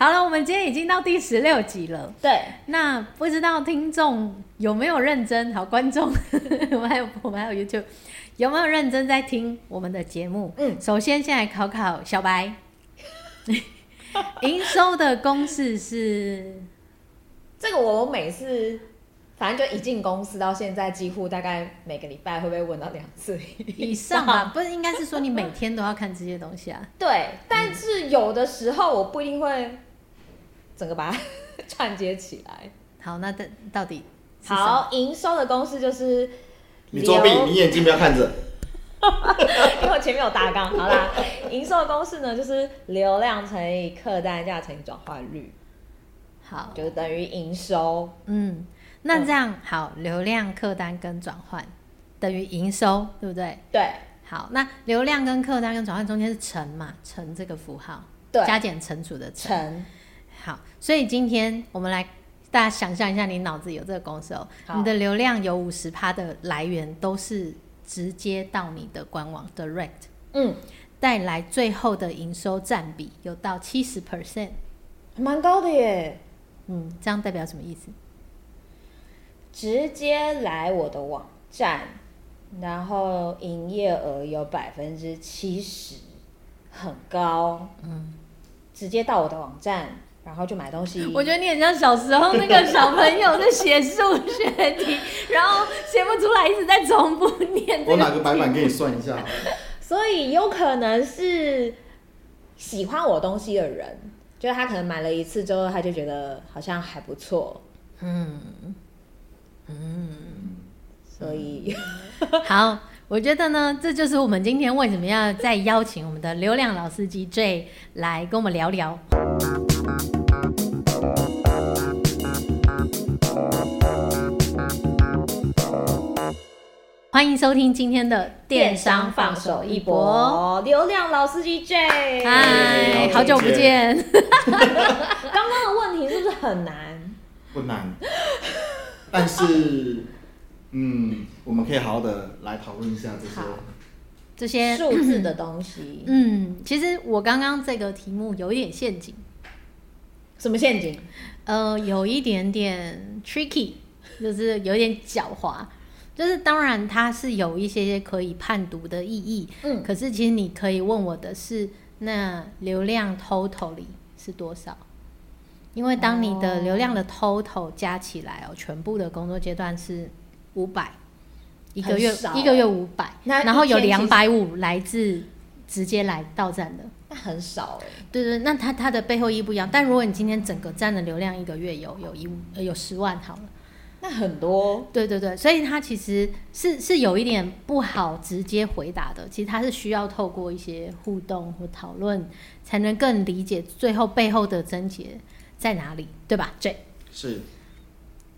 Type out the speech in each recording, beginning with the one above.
好了，我们今天已经到第十六集了。对，那不知道听众有没有认真？好，观众，我们还有我们还有 YouTube，有没有认真在听我们的节目？嗯，首先先来考考小白，营收的公式是？这个我每次。反正就一进公司到现在，几乎大概每个礼拜会被问到两次以上吧？不是，应该是说你每天都要看这些东西啊？对，但是有的时候我不一定会整个把它 串接起来。好，那到到底好营收的公式就是你作弊，你眼睛不要看着，因为我前面有大纲。好啦，营收的公式呢，就是流量乘以客单价乘以转换率，好，就等于营收。嗯。那这样好，流量、客单跟转换等于营收，对不对？对。好，那流量跟客单跟转换中间是乘嘛？乘这个符号，对，加减乘除的乘。乘。好，所以今天我们来大家想象一下，你脑子有这个公式哦。你的流量有五十趴的来源都是直接到你的官网 direct，嗯，带来最后的营收占比有到七十 percent，蛮高的耶。嗯，这样代表什么意思？直接来我的网站，然后营业额有百分之七十，很高。嗯，直接到我的网站，然后就买东西。我觉得你很像小时候那个小朋友在写数学题，然后写不出来，一直在重复念。我拿个白板给你算一下。所以有可能是喜欢我东西的人，就是他可能买了一次之后，他就觉得好像还不错。嗯。嗯，所以好，我觉得呢，这就是我们今天为什么要再邀请我们的流量老司机 Jay 来跟我们聊聊。欢迎收听今天的电商放手一搏，流量老司机 Jay，嗨，好久不见。刚刚的问题是不是很难？不难。但是，嗯，我们可以好好的来讨论一下这些这些数字的东西。嗯，其实我刚刚这个题目有一点陷阱。什么陷阱？呃，有一点点 tricky，就是有一点狡猾。就是当然它是有一些些可以判读的意义。嗯。可是其实你可以问我的是，那流量 totally 是多少？因为当你的流量的 total 加起来哦，全部的工作阶段是五百，一个月一个月五百，然后有两百五来自直接来到站的，那很少哎。对对，那它它的背后意义不一样。但如果你今天整个站的流量一个月有有一有十万好了，那很多。对对对，所以它其实是是有一点不好直接回答的。其实它是需要透过一些互动或讨论，才能更理解最后背后的症结。在哪里？对吧？Jay 是，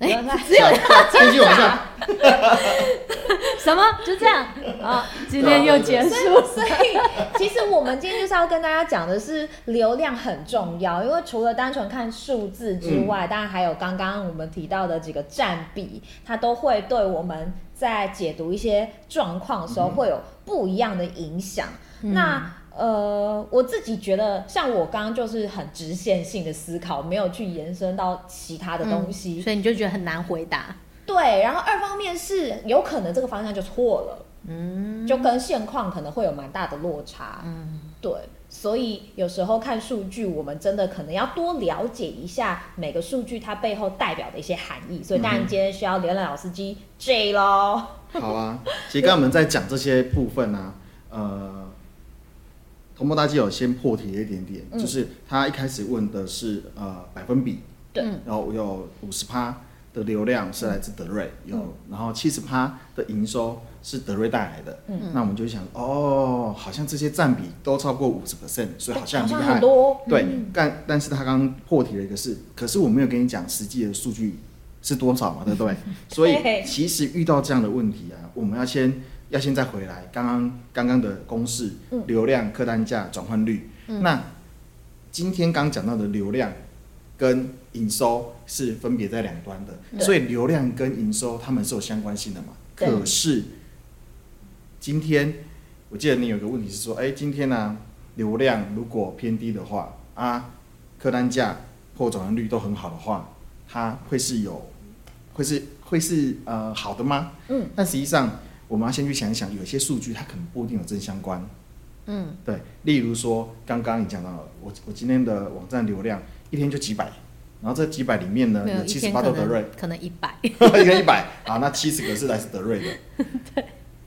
只有他继续往下。什么？就这样啊？今天又结束。所以，其实我们今天就是要跟大家讲的是，流量很重要，因为除了单纯看数字之外，嗯、当然还有刚刚我们提到的几个占比，它都会对我们在解读一些状况的时候会有不一样的影响。嗯、那。呃，我自己觉得，像我刚刚就是很直线性的思考，没有去延伸到其他的东西，嗯，所以你就觉得很难回答。对，然后二方面是有可能这个方向就错了，嗯，就跟现况可能会有蛮大的落差，嗯，对，所以有时候看数据，我们真的可能要多了解一下每个数据它背后代表的一些含义。所以当然今天需要流量老司机 Jay 咯。好啊，其实刚刚我们在讲这些部分呢，啊，呃。同步大机有先破题了一点点，嗯、就是他一开始问的是呃百分比，对，然后有五十趴的流量是来自德瑞，嗯、有然后七十趴的营收是德瑞带来的，嗯，那我们就想哦，好像这些占比都超过五十 percent，所以好像很多，对，嗯、但但是他刚刚破题了一个是，可是我没有跟你讲实际的数据是多少嘛，对不对？所以其实遇到这样的问题啊，我们要先。要现在回来，刚刚刚刚的公式，嗯、流量、客单价、转换率。嗯、那今天刚讲到的流量跟营收是分别在两端的，所以流量跟营收它们是有相关性的嘛？可是今天我记得你有个问题是说，哎、欸，今天呢、啊、流量如果偏低的话啊，客单价或转换率都很好的话，它会是有，会是会是呃好的吗？嗯，但实际上我们要先去想一想，有些数据它可能不一定有正相关。嗯，对，例如说刚刚你讲到了，我我今天的网站流量一天就几百，然后这几百里面呢有七十八都德瑞，可能一百，一个一百，好，那七十个是来自德瑞的。对，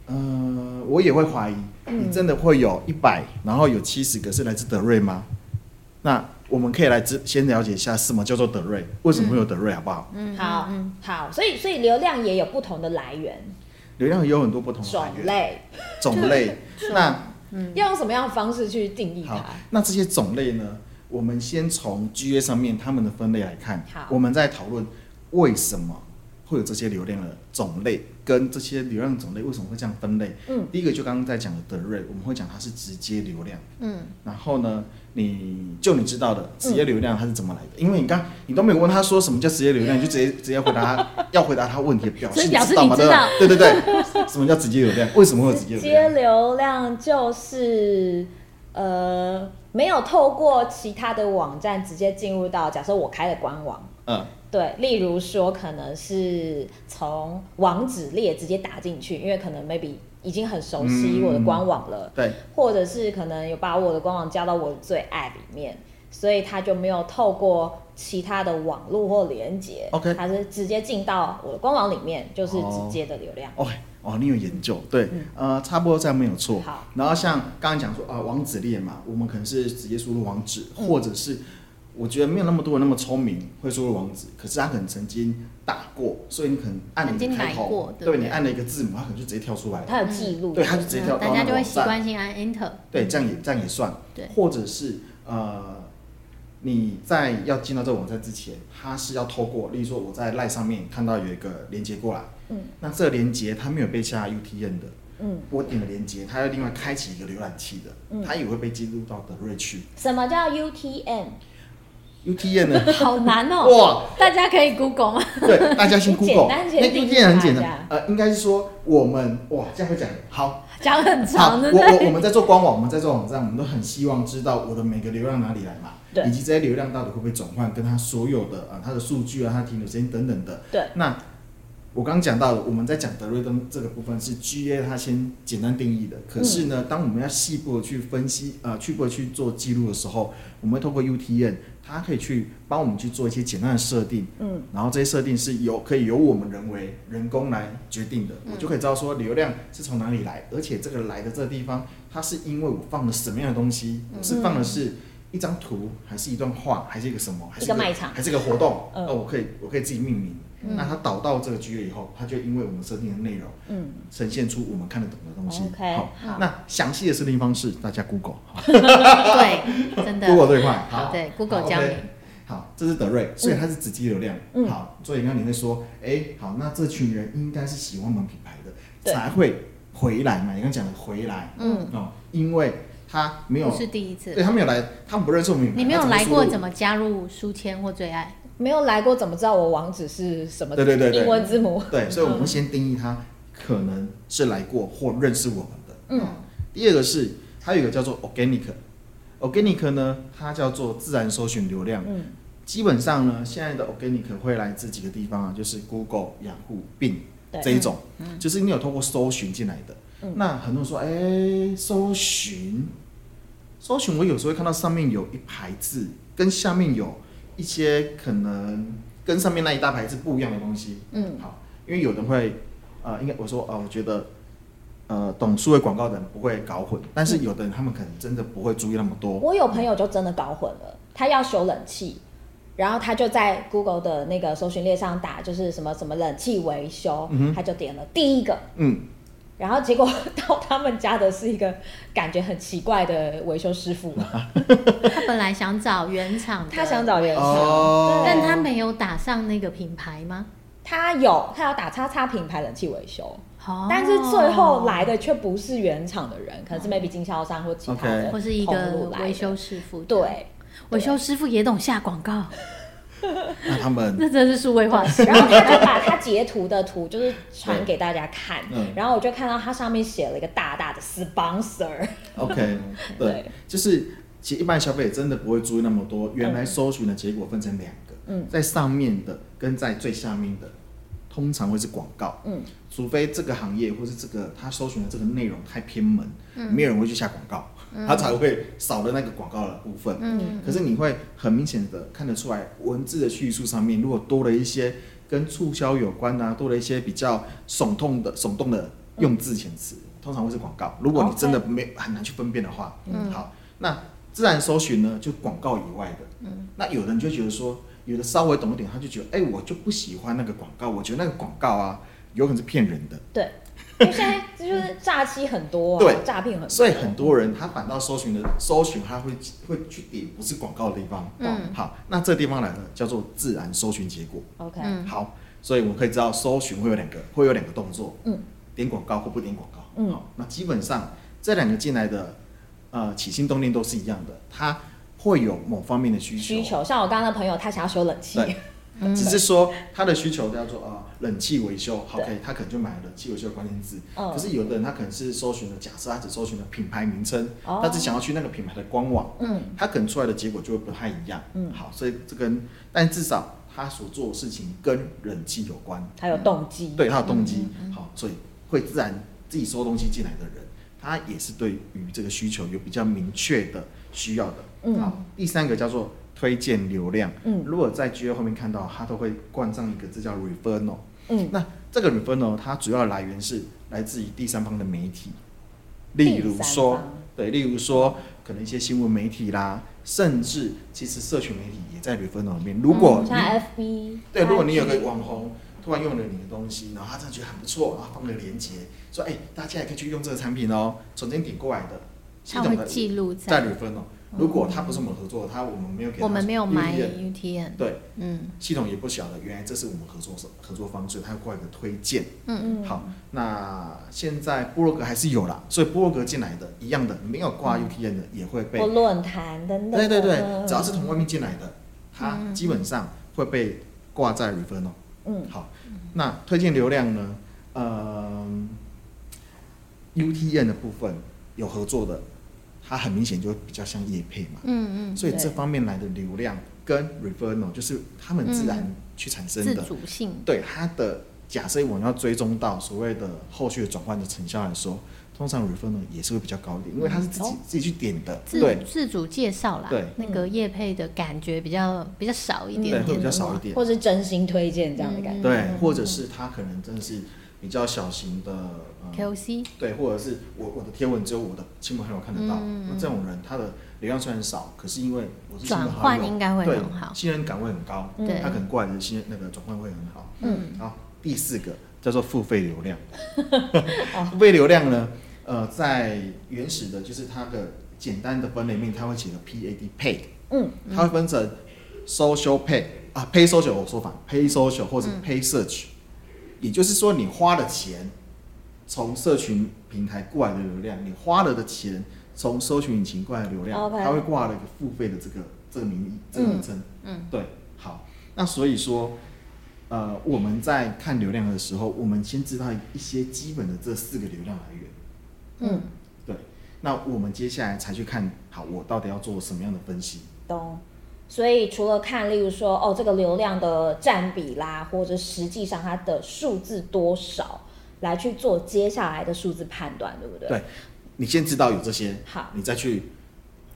呃，我也会怀疑，你真的会有一百，然后有七十个是来自德瑞吗？那我们可以来先了解一下什么叫做德瑞，为什么会有德瑞，好不好？嗯，好，嗯，好，所以所以流量也有不同的来源，流量也有很多不同的种类，种类，那。嗯，要用什么样的方式去定义它？那这些种类呢？我们先从 GA 上面他们的分类来看。我们再讨论为什么会有这些流量的种类，跟这些流量种类为什么会这样分类？嗯，第一个就刚刚在讲的德瑞，我们会讲它是直接流量。嗯，然后呢？你就你知道的直接流量它是怎么来的？因为你刚你都没有问他说什么叫直接流量，你就直接直接回答他要回答他问题的表示，表示你知道对对对，什么叫直接流量？为什么会有直接流量？直接流量就是呃没有透过其他的网站直接进入到，假设我开了官网，嗯，对，例如说可能是从网址列直接打进去，因为可能 maybe。已经很熟悉我的官网了，嗯、对，或者是可能有把我的官网加到我的最爱里面，所以他就没有透过其他的网络或连接，OK，他是直接进到我的官网里面，就是直接的流量。哦，哦，你有研究，对，嗯、呃，差不多这样没有错。好，然后像刚刚讲说啊、呃，网址列嘛，我们可能是直接输入网址，嗯、或者是。我觉得没有那么多人那么聪明会输入网址，可是他可能曾经打过，所以你可能按了一个开头，对，你按了一个字母，他可能就直接跳出来了。他有记录，对，他就直接跳。大家就会习惯性按 Enter。对，这样也这样也算。对，或者是呃，你在要进到这个网站之前，他是要透过，例如说我在 LINE 上面看到有一个连接过来，嗯，那这个连接它没有被下 U T N 的，嗯，我点了连接，它要另外开启一个浏览器的，嗯，它也会被记录到德瑞去。什么叫呢？好难哦！哇，大家可以 Google 吗？对，大家先 Google。那 UTM 很简单，呃，应该是说我们哇，这样会讲好，讲很长的。我我我们在做官网，我们在做网站，我们都很希望知道我的每个流量哪里来嘛，以及这些流量到底会不会转换，跟它所有的啊，它的数据啊，它停留时间等等的。对，那。我刚刚讲到了，我们在讲德瑞登这个部分是 GA 它先简单定义的。可是呢，当我们要细部的去分析，呃，去部去做记录的时候，我们会透过 UTM，它可以去帮我们去做一些简单的设定。嗯。然后这些设定是由可以由我们人为人工来决定的，我就可以知道说流量是从哪里来，而且这个来的这个地方，它是因为我放了什么样的东西，是放的是一张图，还是一段话，还是一个什么，还是一个卖场，还是一个活动？那我可以我可以自己命名。那他导到这个 GA 以后，他就因为我们设定的内容，嗯，呈现出我们看得懂的东西。OK，好，那详细的设定方式，大家 Google。对，真的。Google 最快。好，对，Google 教你。好，这是德瑞，所以它是直接流量。嗯。好，所以刚刚你会说，哎，好，那这群人应该是喜欢我们品牌的，才会回来嘛？你刚讲的回来，嗯，哦，因为他没有，不是第一次，对他没有来，他们不认识我们品牌。你没有来过，怎么加入书签或最爱？没有来过，怎么知道我网址是什么？对对对，英文字母。对，所以我们先定义它可能是来过或认识我们的。嗯。第二个是，还有一个叫做 organic，organic 呢，它叫做自然搜寻流量。嗯。基本上呢，现在的 organic 会来自几个地方啊，就是 Google、雅虎、Bing 这一种，就是你有通过搜寻进来的。那很多人说，哎，搜寻，搜寻，我有时候会看到上面有一排字，跟下面有。一些可能跟上面那一大排是不一样的东西，嗯，好，因为有人会，呃，应该我说，呃，我觉得，呃，懂数位广告的人不会搞混，但是有的人他们可能真的不会注意那么多。我有朋友就真的搞混了，他要修冷气，然后他就在 Google 的那个搜寻列上打，就是什么什么冷气维修，嗯、他就点了第一个，嗯。然后结果 到他们家的是一个感觉很奇怪的维修师傅。他本来想找原厂，他想找原厂，哦、但他没有打上那个品牌吗？他有，他要打叉叉品牌冷气维修，哦、但是最后来的却不是原厂的人，可能是 maybe 经销商或其他的，或是一个维修师傅。对，维修师傅也懂下广告。那他们 那真是数位化，然后他就把他截图的图就是传给大家看，嗯、然后我就看到他上面写了一个大大的 sponsor。OK，对，对。就是其实一般消费者真的不会注意那么多。原来搜寻的结果分成两个，嗯，在上面的跟在最下面的，通常会是广告，嗯，除非这个行业或是这个他搜寻的这个内容太偏门，嗯，没有人会去下广告，嗯，他才会少了那个广告的部分，嗯，可是你会很明显的看得出来，文字的叙述上面如果多了一些跟促销有关啊，多了一些比较耸动的耸动的用字遣词，通常会是广告。如果你真的没很难去分辨的话，嗯，好，那自然搜寻呢，就广告以外的，嗯，那有人就觉得说。有的稍微懂一点，他就觉得，哎、欸，我就不喜欢那个广告，我觉得那个广告啊，有可能是骗人的。对，因为现在就是诈欺很多、啊，对，诈骗很多，所以很多人他反倒搜寻的搜寻，他会会去点不是广告的地方。嗯，好，那这地方来了，叫做自然搜寻结果。OK，好，所以我们可以知道，搜寻会有两个，会有两个动作。嗯，点广告或不点广告。嗯，好，那基本上这两个进来的，呃，起心动念都是一样的，他。会有某方面的需求，需求像我刚刚的朋友，他想要修冷气，只是说他的需求叫做啊冷气维修，OK，他可能就买了冷气维修的关键字。可是有的人他可能是搜寻了，假设他只搜寻了品牌名称，他只想要去那个品牌的官网，嗯，他可能出来的结果就会不太一样，嗯，好，所以这跟但至少他所做的事情跟冷气有关，他有动机，对，他有动机，好，所以会自然自己收东西进来的人，他也是对于这个需求有比较明确的需要的。嗯，好，第三个叫做推荐流量。嗯，如果在 GA 后面看到，它都会冠上一个字叫 referral。嗯，那这个 referral 它主要来源是来自于第三方的媒体，例如说，对，例如说可能一些新闻媒体啦，甚至其实社群媒体也在 referral 里面。如果你、嗯、像 FB，对，如果你有个网红突然用了你的东西，然后他真的觉得很不错，然后放个链接，说哎、欸，大家也可以去用这个产品哦，从这边点过来的，系统的记录在 referral。如果他不是我们合作的，他我们没有给他，我们没有买 UTN，对，嗯，系统也不晓得，原来这是我们合作合作方式，他会挂一个推荐，嗯。嗯，好，那现在部落格还是有啦，所以部落格进来的一样的，没有挂 UTN 的也会被论坛等等，对对对，只要是从外面进来的，他基本上会被挂在 referral，嗯，好，那推荐流量呢？呃，UTN 的部分有合作的。它很明显就比较像业配嘛，嗯嗯，所以这方面来的流量跟 referral 就是他们自然去产生的，自主性，对它的假设我们要追踪到所谓的后续的转换的成效来说，通常 referral 也是会比较高一点，因为它是自己自己去点的，对，自主介绍啦，对，那个业配的感觉比较比较少一点，对，会比较少一点，或是真心推荐这样的感觉，对，或者是他可能真的是。比较小型的 KOC，对，或者是我我的贴文只有我的亲朋好友看得到，那这种人他的流量虽然少，可是因为我是转换应该会很好，信任感会很高，他可能过来的信那个转换会很好。嗯，好，第四个叫做付费流量，付费流量呢，呃，在原始的就是它的简单的分类面，它会写个 PAD paid，嗯，它会分成 social pay 啊，pay social 我说法，pay social 或者 pay search。也就是说，你花了钱从社群平台过来的流量，你花了的钱从搜寻引擎过来的流量，Okay. 它会挂了一个付费的这个这个名义、这个名称。嗯，对，好。那所以说，呃，我们在看流量的时候，我们先知道一些基本的这四个流量来源。嗯，对。那我们接下来才去看，好，我到底要做什么样的分析？懂。所以除了看，例如说，哦，这个流量的占比啦，或者实际上它的数字多少，来去做接下来的数字判断，对不对？对，你先知道有这些，好，你再去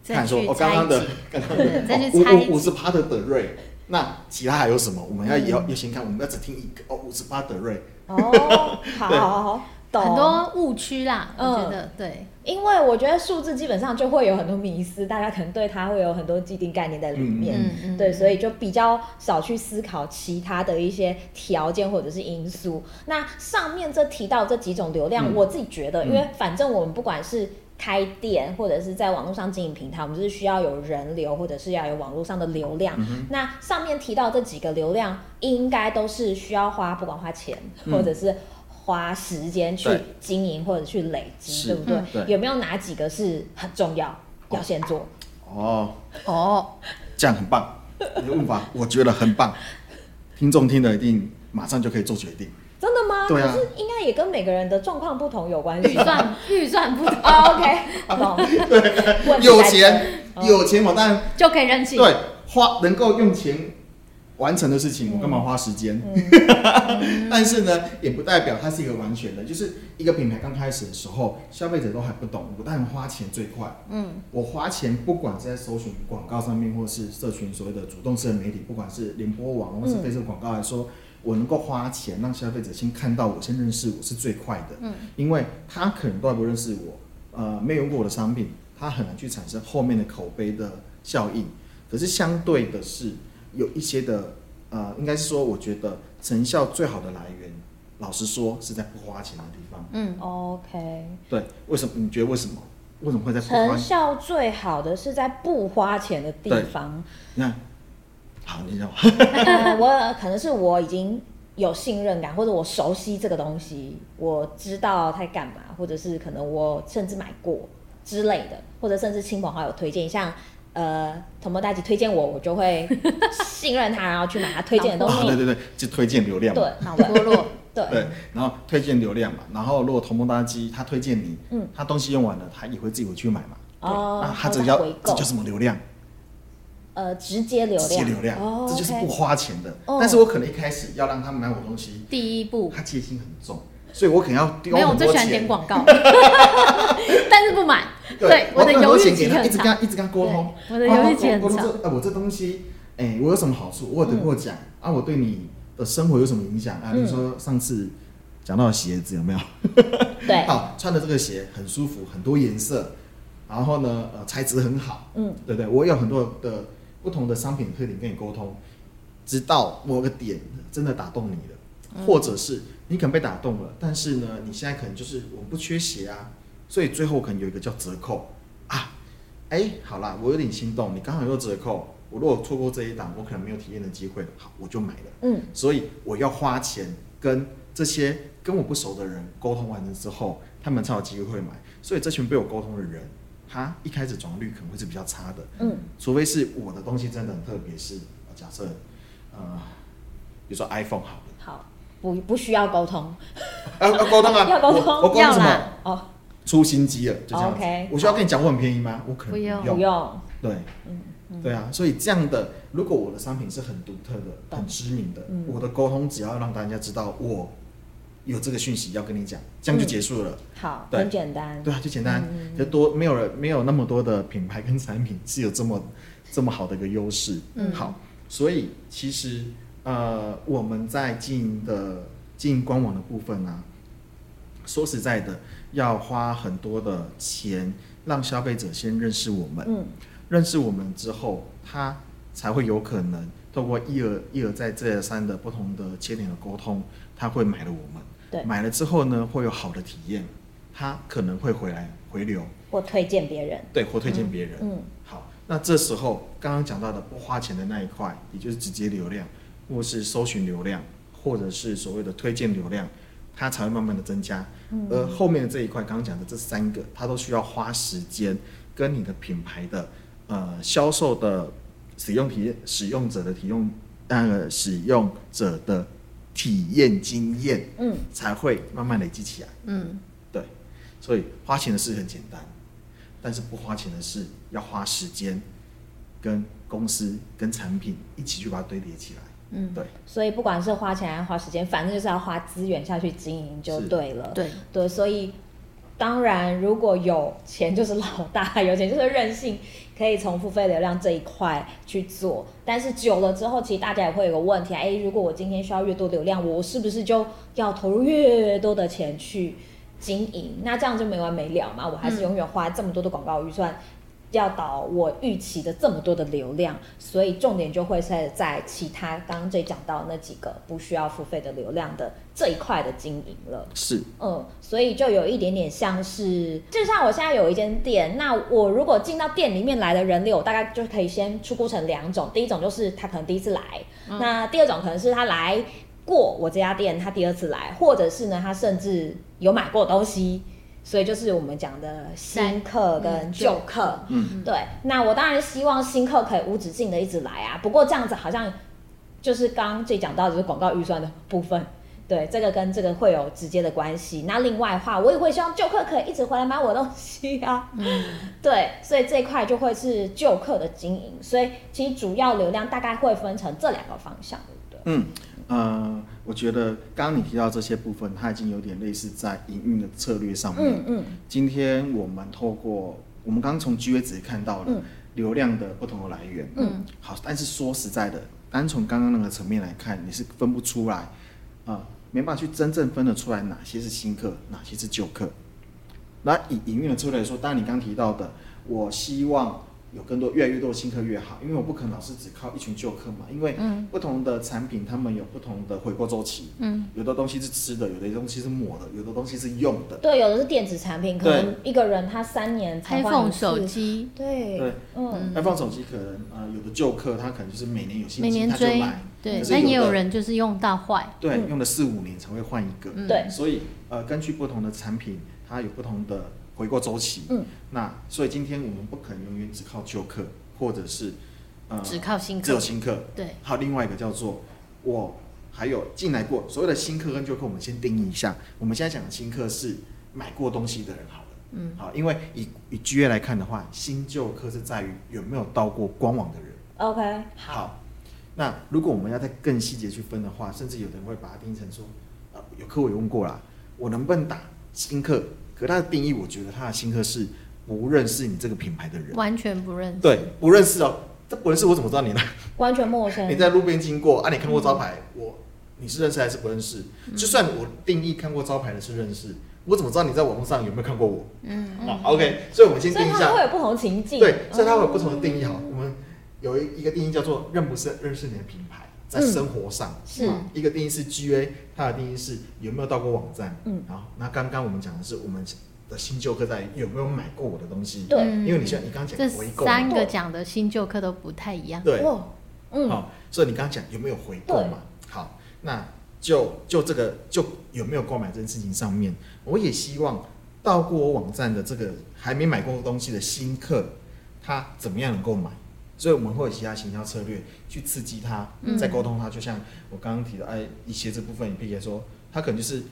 看说，哦，刚刚的，刚刚的，五五十趴的德瑞，那其他还有什么？我们要也要要先看，我们要只听一个，哦，五十趴德瑞，哦，好好好。懂。很多误区啦，我觉得、嗯、对，因为我觉得数字基本上就会有很多迷思，大家可能对它会有很多既定概念在里面，对，所以就比较少去思考其他的一些条件或者是因素。那上面这提到这几种流量，嗯、我自己觉得，因为反正我们不管是开店或者是在网络上经营平台，我们就是需要有人流或者是要有网络上的流量。嗯、那上面提到这几个流量，应该都是需要花，不管花钱、嗯、或者是。花时间去经营或者去累积，对不对？有没有哪几个是很重要要先做？哦哦，这样很棒，你的问法我觉得很棒，听众听了一定马上就可以做决定。真的吗？对啊，可是应该也跟每个人的状况不同有关系。预算 预算不同。OK，懂。有钱有钱我当然就可以任性。对，花能够用钱完成的事情，我干嘛花时间？但是呢，也不代表它是一个完全的。就是一个品牌刚开始的时候，消费者都还不懂，我但花钱最快。嗯，我花钱不管是在搜寻广告上面，或是社群所谓的主动式的媒体，不管是联播网或是 Facebook 广告来说，我能够花钱让消费者先看到我，先认识我是最快的。嗯，因为他可能都还不认识我，呃，没有用过我的商品，他很难去产生后面的口碑的效应。可是相对的是。有一些的，呃，应该是说，我觉得成效最好的来源，老实说是在不花钱的地方。嗯，OK。对，为什么？你觉得为什么？为什么会在不花？成效最好的是在不花钱的地方。你看，好，你讲。呃，我可能是我已经有信任感，或者我熟悉这个东西，我知道它干嘛，或者是可能我甚至买过之类的，或者甚至亲朋好友推荐，像。呃，同谋大吉推荐我，我就会信任他，然后去买他推荐的 东西。对对对，就推荐流量嘛。对，脑波弱。对对，然后推荐流量嘛，然后如果同盟大吉他推荐你，嗯，他东西用完了，他也会自己回去买嘛。哦。那他只要这叫什么流量？呃，直接流量。直接流量，这就是不花钱的。但是我可能一开始要让他们买我东西，第一步，他戒心很重。所以我可能要丢很多钱。没有，我最喜欢点广告，但是不买。对，我的犹豫期很长。一直跟他一直跟他沟通，我的犹豫期很长。哎，我这东西，哎，我有什么好处？我有得过奖啊？我对你的生活有什么影响啊？比如说上次讲到鞋子有没有？对，好，穿的这个鞋很舒服，很多颜色，然后呢，呃，材质很好，嗯，对不对？我有很多的不同的商品特点跟你沟通，直到某个点真的打动你了，或者是。你可能被打动了，但是呢，你现在可能就是我不缺鞋啊，所以最后可能有一个叫折扣。啊，哎，好啦，我有点心动，你刚好有折扣，我如果错过这一档，我可能没有体验的机会，好，我就买了，嗯，所以我要花钱跟这些跟我不熟的人沟通完了之后，他们才有机会买，所以这群被我沟通的人，他一开始转化率可能会是比较差的，嗯，除非是我的东西真的很特别，是假设，呃，比如说 iPhone 好了，好。不不需要沟通，要 要沟通啊！要沟通，我沟通什么？哦，出新机了，就这样我需要跟你讲我很便宜吗？我可能不用。不用。对，嗯，对啊，所以这样的，如果我的商品是很独特的、很知名的，我的沟通只要让大家知道我有这个讯息要跟你讲，这样就结束了。好，很简单。对啊，就简单，就多没有人没有那么多的品牌跟产品是有这么这么好的一个优势。嗯，好，所以其实。呃，我们在经营的经营官网的部分呢、啊，说实在的，要花很多的钱，让消费者先认识我们，嗯，认识我们之后，他才会有可能透过一而一而再再而三的不同的切点的沟通，他会买了我们，对，买了之后呢，会有好的体验，他可能会回来回流。或推荐别人，对，或推荐别人，嗯，嗯，好，那这时候刚刚讲到的不花钱的那一块，也就是直接流量。或是搜寻流量，或者是所谓的推荐流量，它才会慢慢的增加。嗯、而后面的这一块，刚刚讲的这三个，它都需要花时间跟你的品牌的呃销售的使用体验、使用者的体用呃使用者的体验经验，嗯，才会慢慢累积起来。嗯，对，所以花钱的事很简单，但是不花钱的事要花时间跟公司跟产品一起去把它堆叠起来。嗯，对，所以不管是花钱还是花时间，反正就是要花资源下去经营就对了。对对，所以当然如果有钱就是老大，有钱就是任性，可以从付费流量这一块去做。但是久了之后，其实大家也会有个问题，哎，如果我今天需要越多流量，我是不是就要投入越多的钱去经营？那这样就没完没了嘛？我还是永远花这么多的广告预算。嗯要导我预期的这么多的流量，所以重点就会是在其他刚刚这讲到那几个不需要付费的流量的这一块的经营了。是，嗯，所以就有一点点像是，就像我现在有一间店，那我如果进到店里面来的人流，我大概就可以先出估成两种，第一种就是他可能第一次来，嗯、那第二种可能是他来过我这家店，他第二次来，或者是呢他甚至有买过东西。所以就是我们讲的新客跟旧客，嗯，对。那我当然希望新客可以无止境的一直来啊。不过这样子好像就是刚刚最讲到的就是广告预算的部分，对，这个跟这个会有直接的关系。那另外的话，我也会希望旧客可以一直回来买我的东西啊。嗯，对，所以这一块就会是旧客的经营。所以其实主要流量大概会分成这两个方向，对不对？嗯，呃，我觉得刚刚你提到这些部分，它已经有点类似在营运的策略上面。嗯嗯。今天我们透过我们刚刚从 GA 值看到了流量的不同的来源。嗯。好，但是说实在的，单从刚刚那个层面来看，你是分不出来啊。呃没办法去真正分得出来哪些是新客，哪些是旧客。那以营运的策略来说，当然你刚提到的，我希望有更多、越来越多的新客越好，因为我不可能老是只靠一群旧客嘛。因为不同的产品，他们有不同的回购周期。嗯，有的东西是吃的，有的东西是抹的，有的东西是用的。对，有的是电子产品，可能一个人他三年才换一次。手机，对对，嗯，iPhone 手机可能呃有的旧客他可能就是每年有新机他就买。对，但也有人就是用到坏，对，嗯、用了四五年才会换一个，对、嗯，所以呃，根据不同的产品，它有不同的回过周期，嗯，那所以今天我们不可能永远只靠旧客，或者是呃只靠新客，只有新客，对，还有另外一个叫做我还有进来过所谓的新客跟旧客，我们先定义一下，我们现在讲的新客是买过东西的人，好了，嗯，好，因为以以 GA 来看的话，新旧客是在于有没有到过官网的人，OK，好。好那如果我们要再更细节去分的话，甚至有人会把它定义成说，呃，有客户也问过啦，我能不能打新客？可他的定义，我觉得他的新客是不认识你这个品牌的人，完全不认识。对，不认识哦，这不认识我怎么知道你呢？完全陌生。你在路边经过啊，你看过招牌，嗯、我你是认识还是不认识？嗯、就算我定义看过招牌的是认识，我怎么知道你在网络上有没有看过我？嗯，好、嗯、OK，所以我们先定义一下，它会有不同情境，对，所以它会有不同的定义哈，嗯、我们。有一一个定义叫做认不认认识你的品牌，在生活上、嗯、是一个定义是 GA，它的定义是有没有到过网站。嗯，好，那刚刚我们讲的是我们的新旧客在有没有买过我的东西。对，因为你像你刚刚讲回购，这三个讲的新旧客都不太一样。对，嗯，好，所以你刚刚讲有没有回购嘛？好，那就就这个就有没有购买这件事情上面，我也希望到过我网站的这个还没买过东西的新客，他怎么样能够买？所以我们会有其他行销策略去刺激他，再沟通他。就像我刚刚提的，哎，一些这部分，你比如说，他可能就是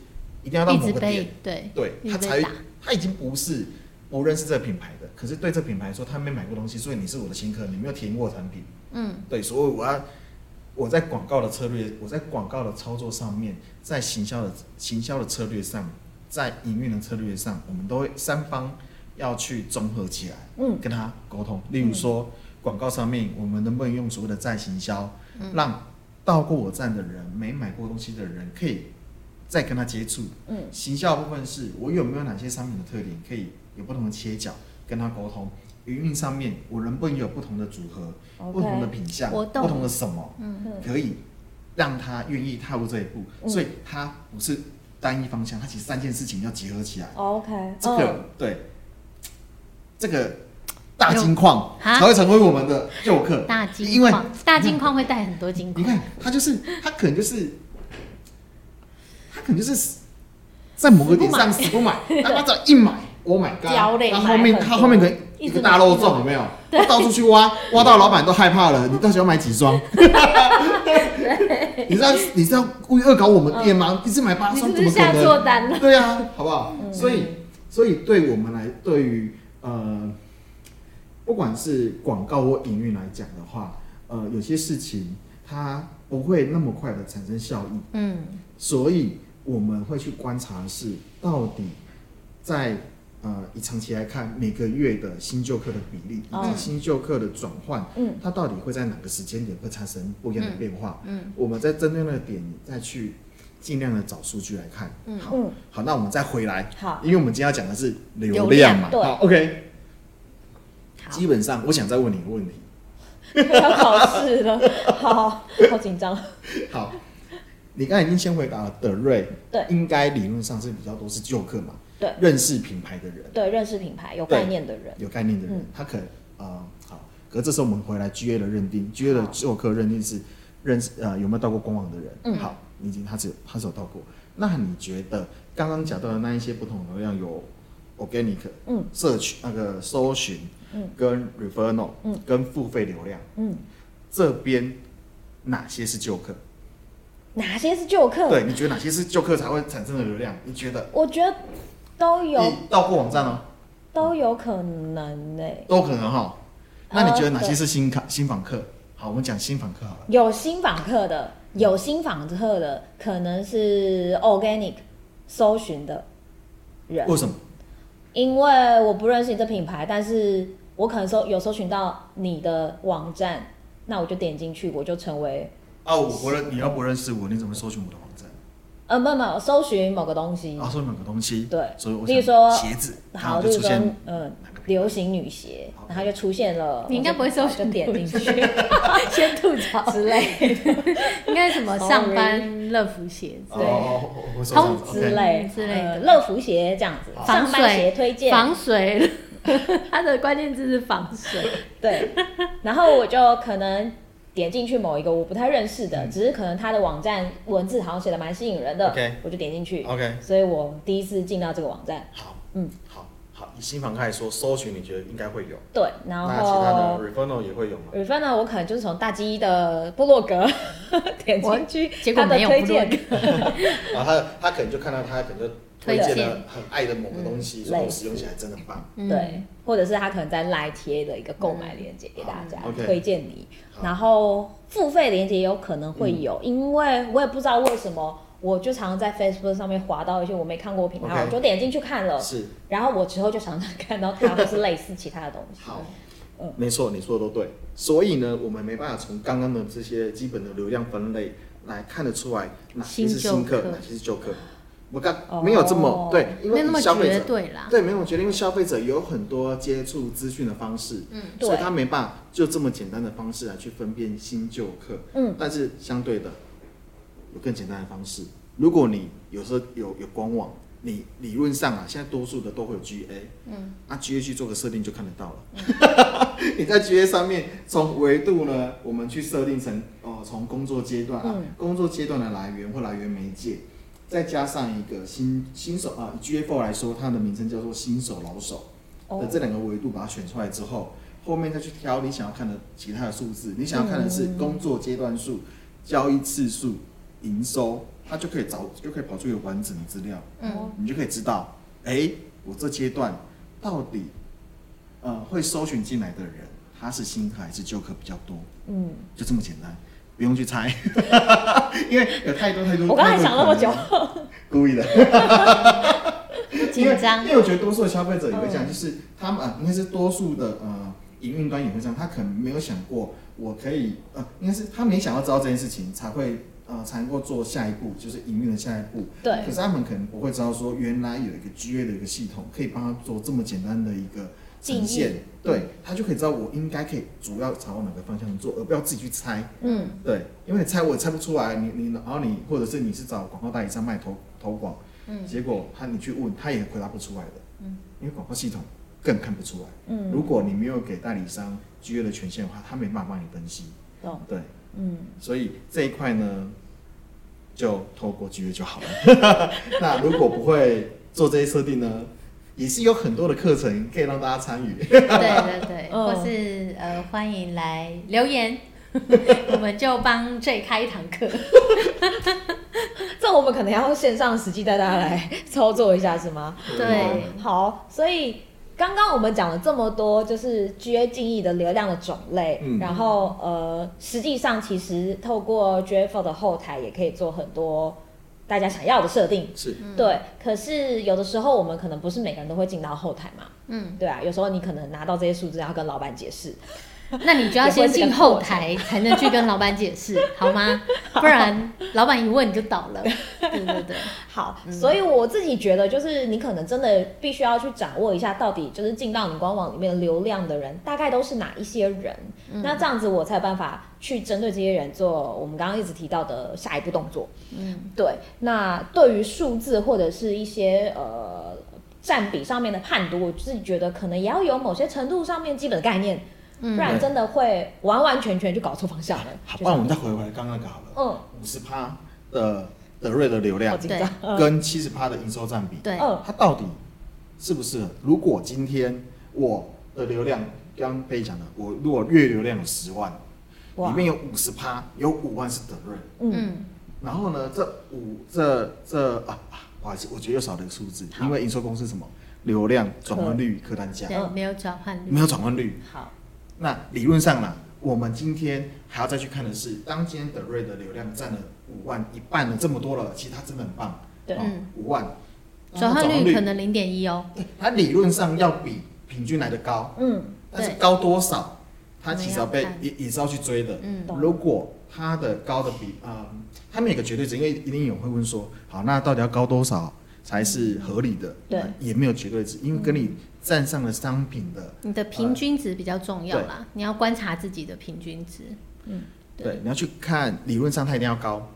一定要到某个点，对，对他才他已经不是不认识这个品牌的，可是对这个品牌说他没买过东西，所以你是我的新客，你没有体验过产品，嗯，对，所以我要我在广告的策略，我在广告的操作上面，在行销的行销的策略上，在营运的策略上，我们都会三方要去综合起来，嗯，跟他沟通，例如说。广告上面，我们能不能用所谓的再行销，嗯、让到过我站的人、没买过东西的人，可以再跟他接触？嗯，行销部分是我有没有哪些商品的特点，可以有不同的切角跟他沟通？营运上面，我能不能有不同的组合、Okay, 不同的品相、不同的什么，嗯，可以让他愿意踏入这一步？嗯、所以他不是单一方向，他其实三件事情要结合起来。OK，这个、嗯、对，这个。大金矿才会成为我们的旧客，大金矿，因为大金矿会带很多金矿。你看，他就是他，可能就是他，可能就是在某个点上死不买，他他只要一买，Oh my God，他后面他后面可能一个大漏洞有没有？他到处去挖，挖到老板都害怕了。你到底要买几双？你知道你知道故意恶搞我们店吗？一次买八双怎么可能？对啊，好不好？所以所以对我们来，对于呃。不管是广告或营运来讲的话，呃，有些事情它不会那么快的产生效益，嗯，所以我们会去观察的是到底在呃以长期来看，每个月的新旧客的比例以及新旧客的转换，嗯，它到底会在哪个时间点会产生不一样的变化？嗯，嗯，我们在针对那个点再去尽量的找数据来看，嗯，好，好，那我们再回来，好，因为我们今天要讲的是流量嘛，好，OK。基本上，我想再问你一个问题。要考试了，好好，好紧张。好，你刚才已经先回答了德瑞，对，应该理论上是比较多是旧客嘛，对，认识品牌的人，对，认识品牌有概念的人，有概念的人，他可能啊好。可这时候我们回来 GA 的认定，GA 的旧客认定是认识呃有没有到过官网的人，嗯，好，你已经他只有他只有到过。那你觉得刚刚讲到的那一些不同流量有 organic，嗯，社群那个搜寻。嗯，跟 referral，嗯，跟付费流量，嗯，这边哪些是旧客？哪些是旧客？对，你觉得哪些是旧客才会产生的流量？你觉得？我觉得都有。你到过网站哦？都有可能呢、欸。都可能哈。那你觉得哪些是新卡、新访客？好，我们讲新访客好了。有新访客的，有新访客的，可能是 organic 搜寻的人。为什么？因为我不认识你这品牌，但是我可能搜有搜寻到你的网站，那我就点进去，我就成为。啊，我不认，你要不认识我，你怎么搜寻我的网站？呃，没有没有，搜寻某个东西。啊，搜寻某个东西。对，所以我例如说鞋子，好，就出现嗯，流行女鞋，然后就出现了。你应该不会搜就，点进去，先吐槽。之类的，应该什么 上班乐福鞋之类的，通之类之类的。乐福鞋这样子，上班鞋推荐，防水，它的关键字是防水。对，然后我就可能。点进去某一个我不太认识的，嗯、只是可能他的网站文字好像写的蛮吸引人的我就点进去。OK，所以我第一次进到这个网站。好，嗯，好好，以新房开始说，搜寻你觉得应该会有。对，然后那其他的 Referral 也会有吗？Referral 我可能就是从大鸡的部落格 点进去，结果没有部落格。然后 他他可能就看到他可能就。推荐了很爱的某个东西，然后使用起来真的很棒。对，或者是他可能在赖贴的一个购买链接给大家推荐你，然后付费链接也有可能会有，因为我也不知道为什么，我就常常在 Facebook 上面滑到一些我没看过品牌，我就点进去看了。是，然后我之后就常常看到它，或是类似其他的东西。好，嗯，没错，你说的都对。所以呢，我们没办法从刚刚的这些基本的流量分类来看得出来哪些是新客，哪些是旧客。我刚没有这么、oh, 对，因为消费者对啦，对，没有，我觉得因为消费者有很多接触资讯的方式，嗯，所以他没办法就这么简单的方式来去分辨新旧客，嗯，但是相对的有更简单的方式，如果你有时候有有官网，你理论上啊，现在多数的都会有 GA，嗯，那 GA 去做个设定就看得到了，嗯、你在 GA 上面从维度呢，我们去设定成哦，从工作阶段啊，嗯、工作阶段的来源或来源媒介。再加上一个新新手啊，以 GA4 来说，它的名称叫做新手老手。的这两个维度把它选出来之后，后面再去挑你想要看的其他的数字。你想要看的是工作阶段数、交易次数、营收，它就可以找，就可以跑出一个完整的资料。嗯，你就可以知道，哎、欸，我这阶段到底呃会搜寻进来的人，他是新客还是旧客比较多？嗯，就这么简单。不用去猜，因为有太多太多。我刚才想那么久，故意的。紧张。因为我觉得多数的消费者也会这样，就是他们啊，应该是多数的呃营运端也会这样，他可能没有想过我可以呃，应该是他没想到知道这件事情才会呃才能够做下一步，就是营运的下一步。对。可是他们可能不会知道说，原来有一个 GA 的一个系统可以帮他做这么简单的一个。呈现，对，他就可以知道我应该可以主要朝哪个方向做，而不要自己去猜。嗯，对，因为你猜我也猜不出来，你你然后你或者是你是找广告代理商卖投投广，嗯，结果他你去问他也回答不出来的，嗯，因为广告系统更看不出来。嗯，如果你没有给代理商 GA 的权限的话，他没办法帮你分析。哦，对，嗯，所以这一块呢，就透过 GA 就好了。那如果不会做这些设定呢？也是有很多的课程可以让大家参与，对对对，或是呃欢迎来留言，我们就帮 J 开一堂课。这我们可能要线上实际带大家来操作一下，是吗？对，好，所以刚刚我们讲了这么多，就是 GA 定义的流量的种类，嗯、然后呃，实际上其实透过 GA4 的后台也可以做很多。大家想要的设定是对，可是有的时候我们可能不是每个人都会进到后台嘛，嗯，对啊，有时候你可能拿到这些数字要跟老板解释。那你就要先进后台才能去跟老板解释，好吗？不然老板一问你就倒了。对对对，好。所以我自己觉得，就是你可能真的必须要去掌握一下，到底就是进到你官网里面流量的人，大概都是哪一些人。嗯、那这样子我才有办法去针对这些人做我们刚刚一直提到的下一步动作。嗯，对。那对于数字或者是一些呃占比上面的判读，我自己觉得可能也要有某些程度上面基本的概念。不然真的会完完全全就搞错方向了。好，不然我们再回回来刚刚那个好了。嗯，五十趴的的 rate 的流量，对，跟七十趴的营收占比，对，它到底是不适合？如果今天我的流量，刚刚可以讲的，我如果月流量有十万，里面有五十趴，有五万是的 rate，嗯，然后呢，这五这这啊，不好意思，我觉得又少了一个数字，因为营收公司什么？流量转换率客单价，对，没有转换率，没有转换率。好，那理论上呢，我们今天还要再去看的是，当今天德瑞的流量占了五万一半了这么多了，其实它真的很棒，对，五万，转换率可能零点一哦，它理论上要比平均来的高，嗯，但是高多少，它其实要被也也是要去追的，嗯，如果它的高的比啊。他们有个绝对值，因为一定有人会问说，好，那到底要高多少才是合理的？对，也没有绝对值，因为跟你站上了商品的，你的平均值比较重要啦。你要观察自己的平均值，嗯，对，你要去看，理论上它一定要高，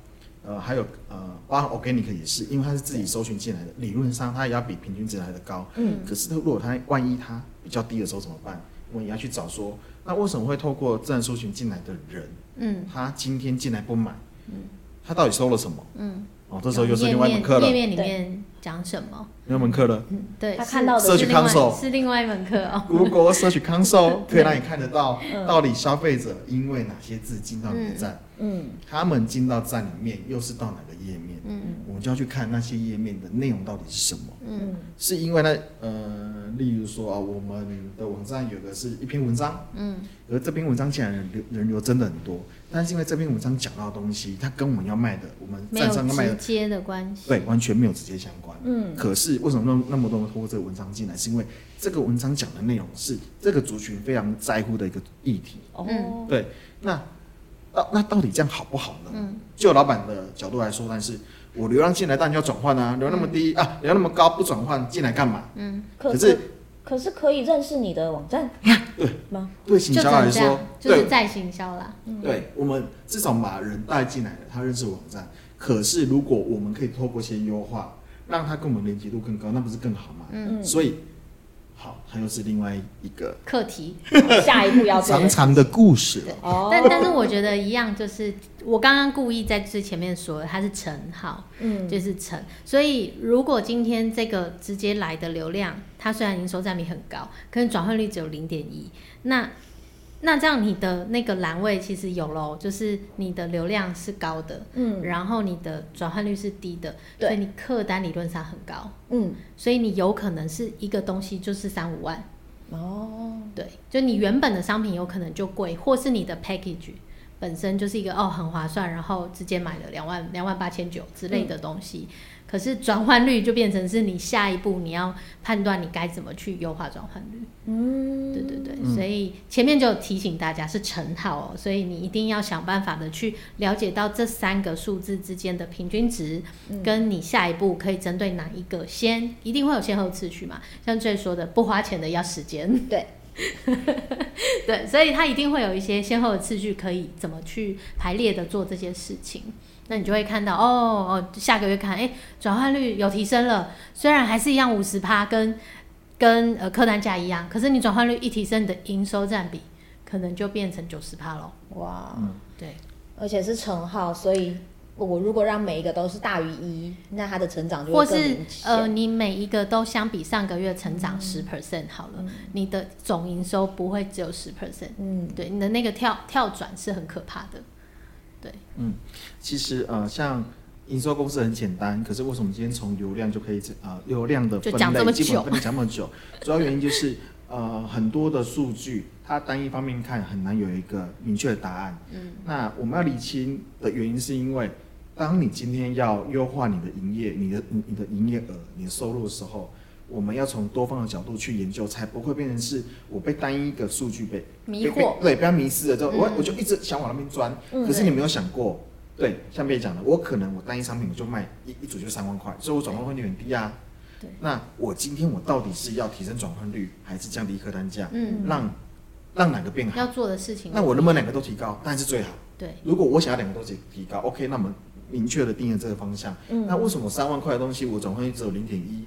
呃，还有呃，包含 organic 也是，因为它是自己搜寻进来的，理论上它也要比平均值来的高，嗯，可是如果它万一它比较低的时候怎么办？我们也要去找说，那为什么会透过自然搜寻进来的人，嗯，他今天进来不买，嗯。他到底收了什么？嗯，哦，这时候又是另外一门课了。页面里面讲什么？另外一门课了。嗯，对，他看到的是另外是另外一门课哦。如果 Search Console 可以让你看得到，到底消费者因为哪些字进到你的站？嗯，他们进到站里面又是到哪个页面？嗯，我们就要去看那些页面的内容到底是什么？嗯，是因为呢，呃，例如说啊，我们的网站有的是一篇文章，嗯，而这篇文章进来人流人流真的很多。但是因为这篇文章讲到的东西，它跟我们要卖的，我们站上要卖的，接的关系，对，完全没有直接相关。嗯，可是为什么那那么多人通过这个文章进来？是因为这个文章讲的内容是这个族群非常在乎的一个议题。哦，对，那到那到底这样好不好呢？嗯，就老板的角度来说，但是我流量进来，当然要转换啊，流量那么低、嗯、啊，流量那么高不转换进来干嘛？嗯，可是。可是可以认识你的网站，对吗？对行销来说，就是在行销啦。对，我们至少把人带进来了，他认识网站。可是如果我们可以透过一些优化，让他跟我们连接度更高，那不是更好吗？嗯，所以。好，它又是另外一个课题，下一步要长长的故事哦。但但是我觉得一样，就是我刚刚故意在最前面说的，它是乘号，嗯，就是乘。所以如果今天这个直接来的流量，它虽然营收占比很高，可是转换率只有零点一，那。那这样你的那个栏位其实有喽，就是你的流量是高的，嗯，然后你的转换率是低的，对，所以你客单理论上很高，嗯，所以你有可能是一个东西就是三五万，哦，对，就你原本的商品有可能就贵，或是你的 package 本身就是一个哦很划算，然后直接买了两万两万八千九之类的东西。嗯可是转换率就变成是你下一步你要判断你该怎么去优化转换率。嗯，对对对，嗯、所以前面就提醒大家是乘号哦，所以你一定要想办法的去了解到这三个数字之间的平均值，嗯、跟你下一步可以针对哪一个先，一定会有先后次序嘛？像最说的不花钱的要时间，对，对，所以它一定会有一些先后的次序可以怎么去排列的做这些事情。那你就会看到哦哦，下个月看，哎，转换率有提升了，虽然还是一样五十趴，跟跟呃客单价一样，可是你转换率一提升，你的营收占比可能就变成九十趴了。哇，嗯、对，而且是乘号，所以我如果让每一个都是大于一，那它的成长就会更明显。或是呃，你每一个都相比上个月成长十 percent 好了，嗯、你的总营收不会只有十 percent。嗯，对，你的那个跳跳转是很可怕的。对，嗯，其实呃，像营收公式很简单，可是为什么今天从流量就可以啊、呃，流量的分类基本分类讲这么久，主要原因就是呃，很多的数据它单一方面看很难有一个明确的答案。嗯，那我们要理清的原因是因为，当你今天要优化你的营业、你的你的营业额、你的收入的时候。我们要从多方的角度去研究，才不会变成是我被单一个数据被迷惑，对，不要迷失了之后，我我就一直想往那边钻。可是你没有想过，对，像别讲的，我可能我单一商品我就卖一一组就三万块，所以我转换率很低啊。对，那我今天我到底是要提升转换率，还是降低客单价？嗯，让让哪个变好？要做的事情，那我能不能两个都提高？当然是最好。对，如果我想要两个都提提高，OK，那么明确的定了这个方向。嗯，那为什么三万块的东西我转换率只有零点一？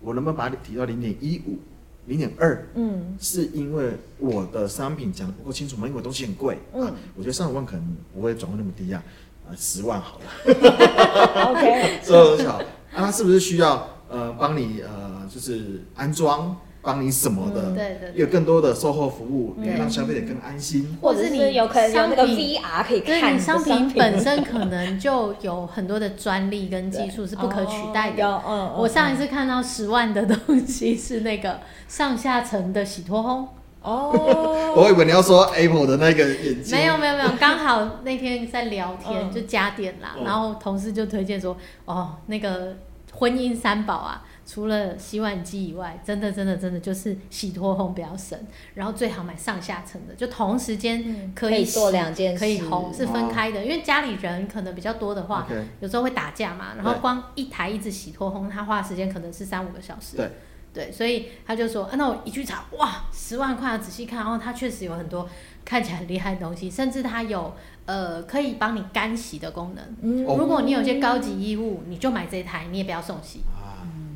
我能不能把你提到零点一五、零点二？嗯，是因为我的商品讲的不够清楚吗？因为我东西很贵。嗯、啊，我觉得三五万可能不会转换那么低啊，啊，十万好了。OK，这么巧，那他是不是需要呃帮你呃就是安装？帮你什么的，嗯、对，对对，有更多的售后服务，你让消费者更安心，或者是你有可能有那个 VR 可以看你商品。本身可能就有很多的专利跟技术是不可取代的。我上一次看到十万的东西是那个上下层的洗脱烘。哦，我以为你要说 Apple 的那个眼镜。没有没有没有，刚好那天在聊天就加点啦，嗯、然后同事就推荐说，哦，那个婚姻三宝啊。除了洗碗机以外，真的真的真的就是洗脱烘比较省，然后最好买上下层的，就同时间可以做两件事，可以烘是分开的，因为家里人可能比较多的话.有时候会打架嘛，然后光一台一直洗脱烘，它花的时间可能是三五个小时。对，对，所以他就说，啊，那我一去查，哇，十万块，仔细看，然后他确实有很多看起来很厉害的东西，甚至它有呃可以帮你干洗的功能。嗯，如果你有些高级衣物，你就买这一台，你也不要送洗。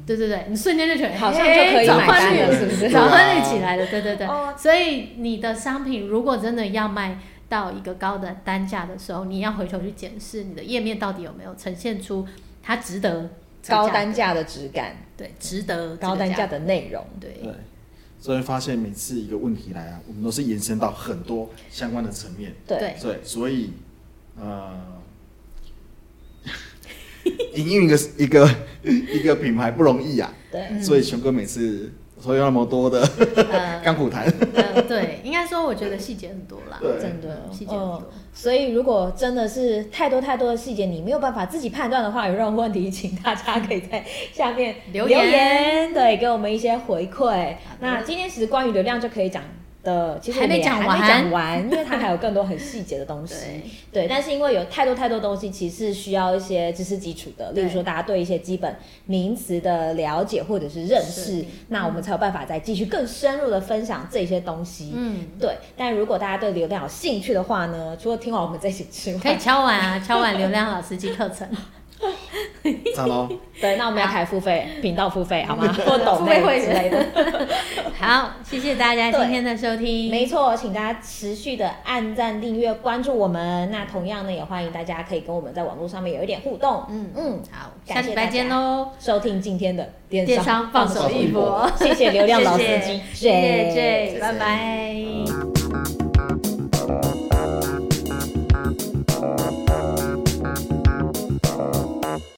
对对对，你瞬间就觉得好像就可以买单了，是不是？转换率起来了，对对对。所以你的商品如果真的要卖到一个高的单价的时候，你要回头去检视你的页面到底有没有呈现出它值得高单价的质感，对，值得高单价的内容，对。对，所以发现每次一个问题来啊，我们都是延伸到很多相关的层面，对，对，所以呃。营运一个一个 一个品牌不容易啊，对，所以熊哥每次说有那么多的 甘苦谈，呃，对，应该说我觉得细节很多啦，真的细节很多，所以如果真的是太多太多的细节，你没有办法自己判断的话，有任何问题，请大家可以在下面留言，留言对，给我们一些回馈。那今天其实关于流量就可以讲。的其实我们也还没讲完，因为它还有更多很细节的东西。对，对，但是因为有太多太多东西，其实是需要一些知识基础的，例如说大家对一些基本名词的了解或者是认识，那我们才有办法再继续更深入的分享这些东西。嗯，对。但如果大家对流量有兴趣的话呢，除了听完我们这些之外，可以敲完啊，敲完流量老师级课程。好喽，对，那我们要开付费频道付费好吗？或抖内会之类的。好，谢谢大家今天的收听。没错，请大家持续的按赞、订阅、关注我们。那同样呢，也欢迎大家可以跟我们在网络上面有一点互动。嗯嗯，好，下礼拜见喽！收听今天的电商放手一搏，谢谢流量老司机，谢谢 J，拜拜。